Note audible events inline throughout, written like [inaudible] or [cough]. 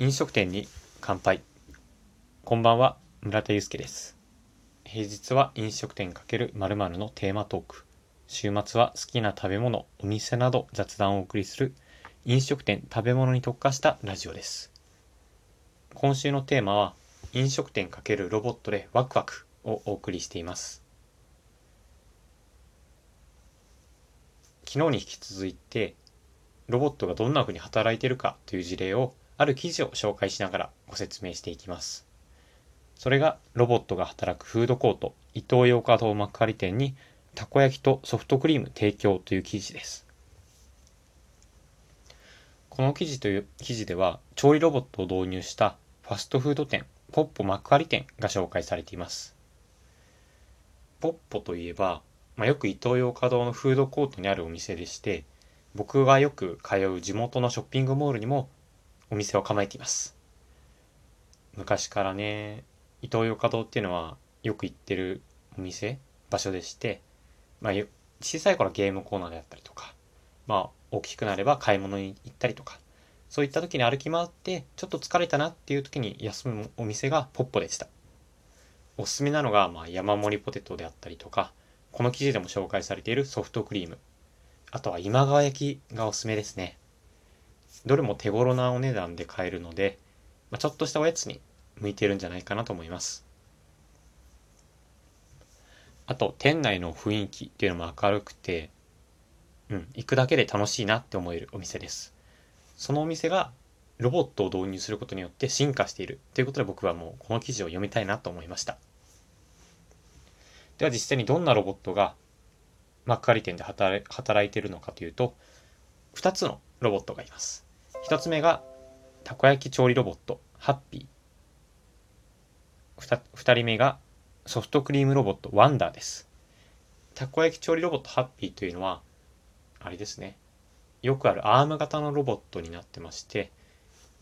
飲食店に乾杯。こんばんは村田祐介です。平日は飲食店×〇〇のテーマトーク。週末は好きな食べ物お店など雑談をお送りする飲食店食べ物に特化したラジオです。今週のテーマは飲食店×ロボットでワクワクをお送りしています。昨日に引き続いてロボットがどんな風に働いているかという事例をある記事を紹介しながらご説明していきます。それがロボットが働くフードコート伊東洋華堂幕張店にたこ焼きとソフトクリーム提供という記事です。この記事という記事では調理ロボットを導入したファストフード店ポッポ幕張店が紹介されています。ポッポといえば、まあ、よく伊東洋華堂のフードコートにあるお店でして僕がよく通う地元のショッピングモールにもお店を構えています。昔からね、伊東洋華堂っていうのはよく行ってるお店、場所でして、まあ、小さい頃はゲームコーナーであったりとか、まあ、大きくなれば買い物に行ったりとか、そういった時に歩き回って、ちょっと疲れたなっていう時に休むお店がポッポでした。おすすめなのが、まあ、山盛りポテトであったりとか、この記事でも紹介されているソフトクリーム。あとは今川焼きがおすすめですね。どれも手頃なお値段で買えるので、まあ、ちょっとしたおやつに向いてるんじゃないかなと思います。あと、店内の雰囲気っていうのも明るくて、うん、行くだけで楽しいなって思えるお店です。そのお店がロボットを導入することによって進化しているということで僕はもうこの記事を読みたいなと思いました。では実際にどんなロボットが幕張店で働いているのかというと、2つのロボットがいます。1つ目が、たこ焼き調理ロボット、ハッピー。2人目が、ソフトクリームロボット、ワンダーです。たこ焼き調理ロボット、ハッピーというのは、あれですね。よくあるアーム型のロボットになってまして、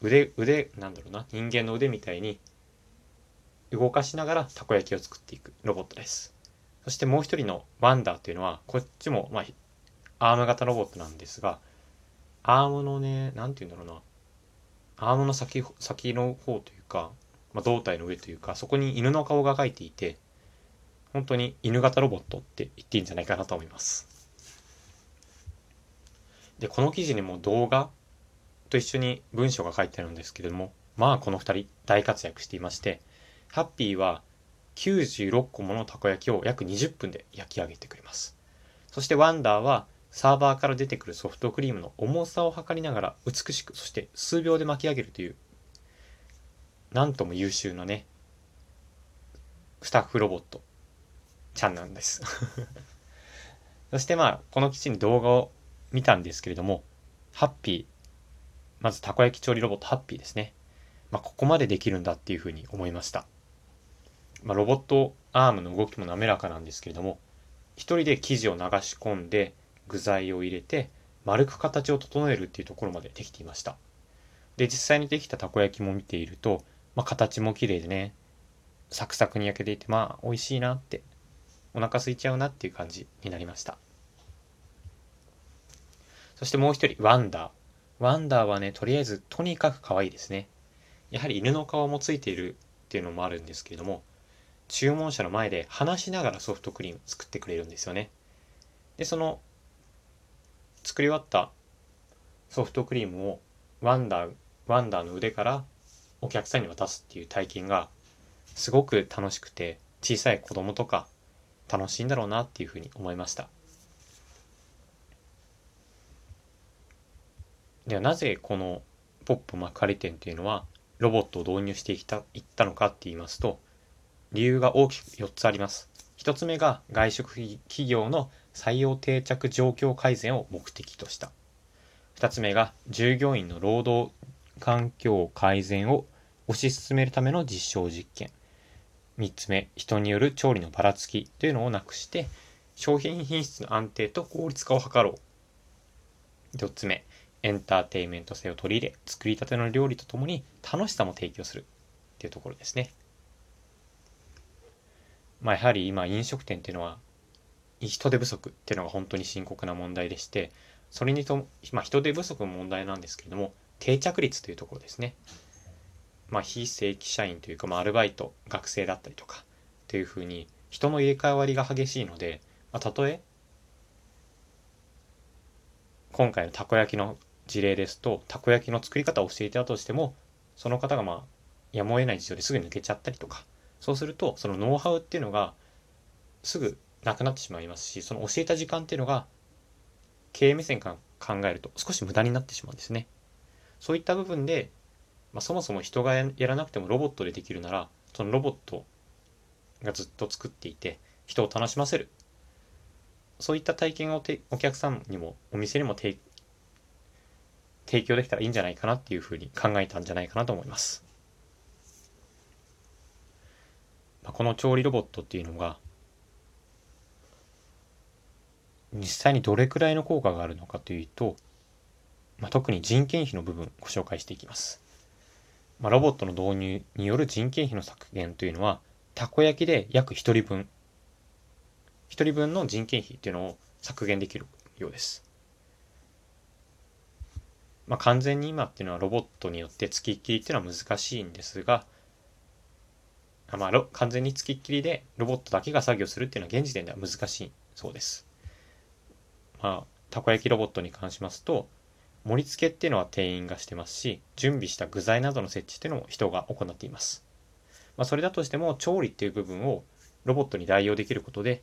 腕、腕、なんだろうな、人間の腕みたいに動かしながらたこ焼きを作っていくロボットです。そしてもう一人のワンダーというのは、こっちも、まあ、アーム型ロボットなんですが、アームのね、なんて言うんだろうな。アームの先、先の方というか、まあ、胴体の上というか、そこに犬の顔が描いていて、本当に犬型ロボットって言っていいんじゃないかなと思います。で、この記事にも動画と一緒に文章が書いてあるんですけれども、まあこの二人大活躍していまして、ハッピーは96個ものたこ焼きを約20分で焼き上げてくれます。そしてワンダーはサーバーから出てくるソフトクリームの重さを測りながら美しく、そして数秒で巻き上げるという、なんとも優秀なね、スタッフロボット、ちゃんなんです [laughs] そしてまあ、この基地に動画を見たんですけれども、ハッピー、まずたこ焼き調理ロボットハッピーですね。まあ、ここまでできるんだっていうふうに思いました。まあ、ロボットアームの動きも滑らかなんですけれども、一人で生地を流し込んで、具材を入れて、丸く形を整えるっていうところまでできていました。で、実際にできたたこ焼きも見ていると、まあ、形も綺麗でね、サクサクに焼けていて、まあ、美味しいなって、お腹空いちゃうなっていう感じになりました。そしてもう一人、ワンダー。ワンダーはね、とりあえずとにかく可愛いですね。やはり犬の顔もついているっていうのもあるんですけれども、注文者の前で話しながらソフトクリーム作ってくれるんですよね。で、その作り終わったソフトクリームをワンダー、ワンダーの腕からお客さんに渡すっていう体験がすごく楽しくて小さい子供とか楽しいんだろうなっていうふうに思いました。ではなぜこのポップ幕張店っていうのはロボットを導入していったいったのかって言いますと理由が大きく4つあります。1つ目が外食企業の採用定着状況改善を目的とした。2つ目が従業員の労働環境改善を推し進めるための実証実験。3つ目、人による調理のばらつきというのをなくして、商品品質の安定と効率化を図ろう。4つ目、エンターテインメント性を取り入れ、作りたての料理とともに楽しさも提供するっていうところですね。まあ、やはり今飲食店っていうのは人手不足っていうのが本当に深刻な問題でしてそれにと、まあ、人手不足の問題なんですけれども定着率というところですね。まあ、非正規社員というか、まあ、アルバイト学生だったりとかっていうふうに人の入れ替わりが激しいので、まあ、たとえ今回のたこ焼きの事例ですとたこ焼きの作り方を教えてたとしてもその方がまあやむを得ない事情ですぐ抜けちゃったりとかそうするとそのノウハウっていうのがすぐなくなってしまいますしその教えた時間っていうのが経営目線から考えると少し無駄になってしまうんですねそういった部分で、まあ、そもそも人がやらなくてもロボットでできるならそのロボットがずっと作っていて人を楽しませるそういった体験をてお客さんにもお店にも提供できたらいいんじゃないかなっていうふうに考えたんじゃないかなと思います。まあ、この調理ロボットっていうのが実際にどれくらいの効果があるのかというと、まあ、特に人件費の部分ご紹介していきます。まあ、ロボットの導入による人件費の削減というのはたこ焼きで約1人分1人分の人件費っていうのを削減できるようです。まあ、完全に今っていうのはロボットによって付きっきりっていうのは難しいんですが、まあ、完全に付きっきりでロボットだけが作業するっていうのは現時点では難しいそうです。まあ、たこ焼きロボットに関しますと、盛り付けっていうのは店員がしてますし、準備した具材などの設置っていうのも人が行っています。まあ、それだとしても調理っていう部分をロボットに代用できることで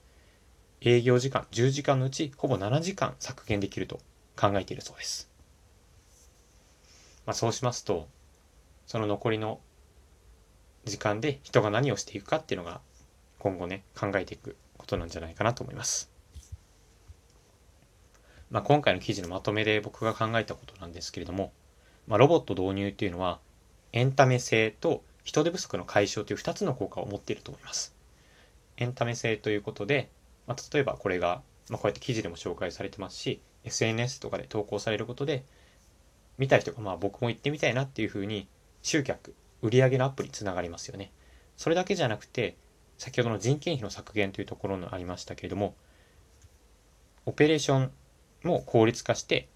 営業時間10時間のうちほぼ7時間削減できると考えているそうです。まあ、そうしますとその残りの時間で人が何をしていくかっていうのが今後ね考えていくことなんじゃないかなと思います。まあ、今回の記事のまとめで僕が考えたことなんですけれども、まあ、ロボット導入っていうのはエンタメ性と人手不足の解消という2つの効果を持っていると思います。エンタメ性ということで、まあ、例えばこれが、まあ、こうやって記事でも紹介されてますし、SNS とかで投稿されることで、見た人がまあ僕も行ってみたいなっていうふうに集客、売上のアップにつながりますよね。それだけじゃなくて、先ほどの人件費の削減というところのありましたけれども、オペレーションも効率化して、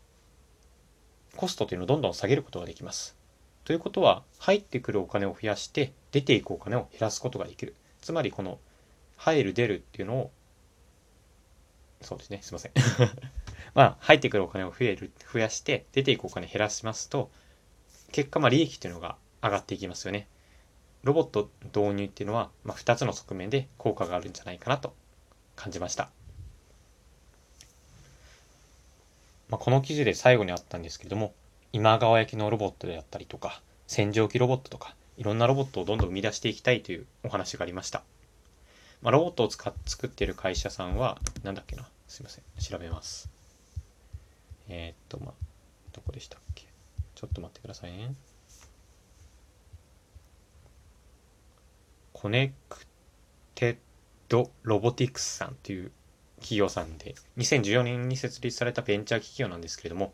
コストというのをどんどん下げることができます。ということは、入ってくるお金を増やして、出ていくお金を減らすことができる。つまり、この、入る出るっていうのを、そうですね、すいません。[laughs] まあ、入ってくるお金を増える、増やして、出ていくお金減らしますと、結果、まあ、利益っていうのが上がっていきますよね。ロボット導入っていうのは、まあ、2つの側面で効果があるんじゃないかなと感じました。まあ、この記事で最後にあったんですけれども、今川焼きのロボットであったりとか、洗浄機ロボットとか、いろんなロボットをどんどん生み出していきたいというお話がありました。まあ、ロボットを使っ作っている会社さんは、なんだっけな、すいません、調べます。えー、っと、まあ、どこでしたっけ？ちょっと待ってくださいね。コネクテッドロボティクスさんという企業さんで、2014年に設立されたベンチャー企業なんですけれども、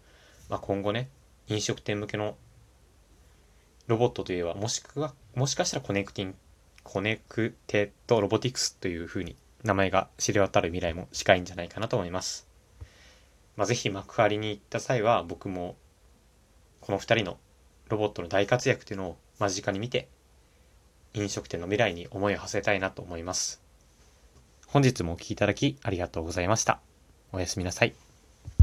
まあ、今後ね、飲食店向けのロボットといえば、もしくは、もしかしたらコネクティン、コネクテッドロボティクスというふうに名前が知れ渡る未来も近いんじゃないかなと思います。まあ、ぜひ幕張に行った際は僕もこの2人のロボットの大活躍というのを間近に見て飲食店の未来に思いを馳せたいなと思います。本日もお聴きいただきありがとうございました。おやすみなさい。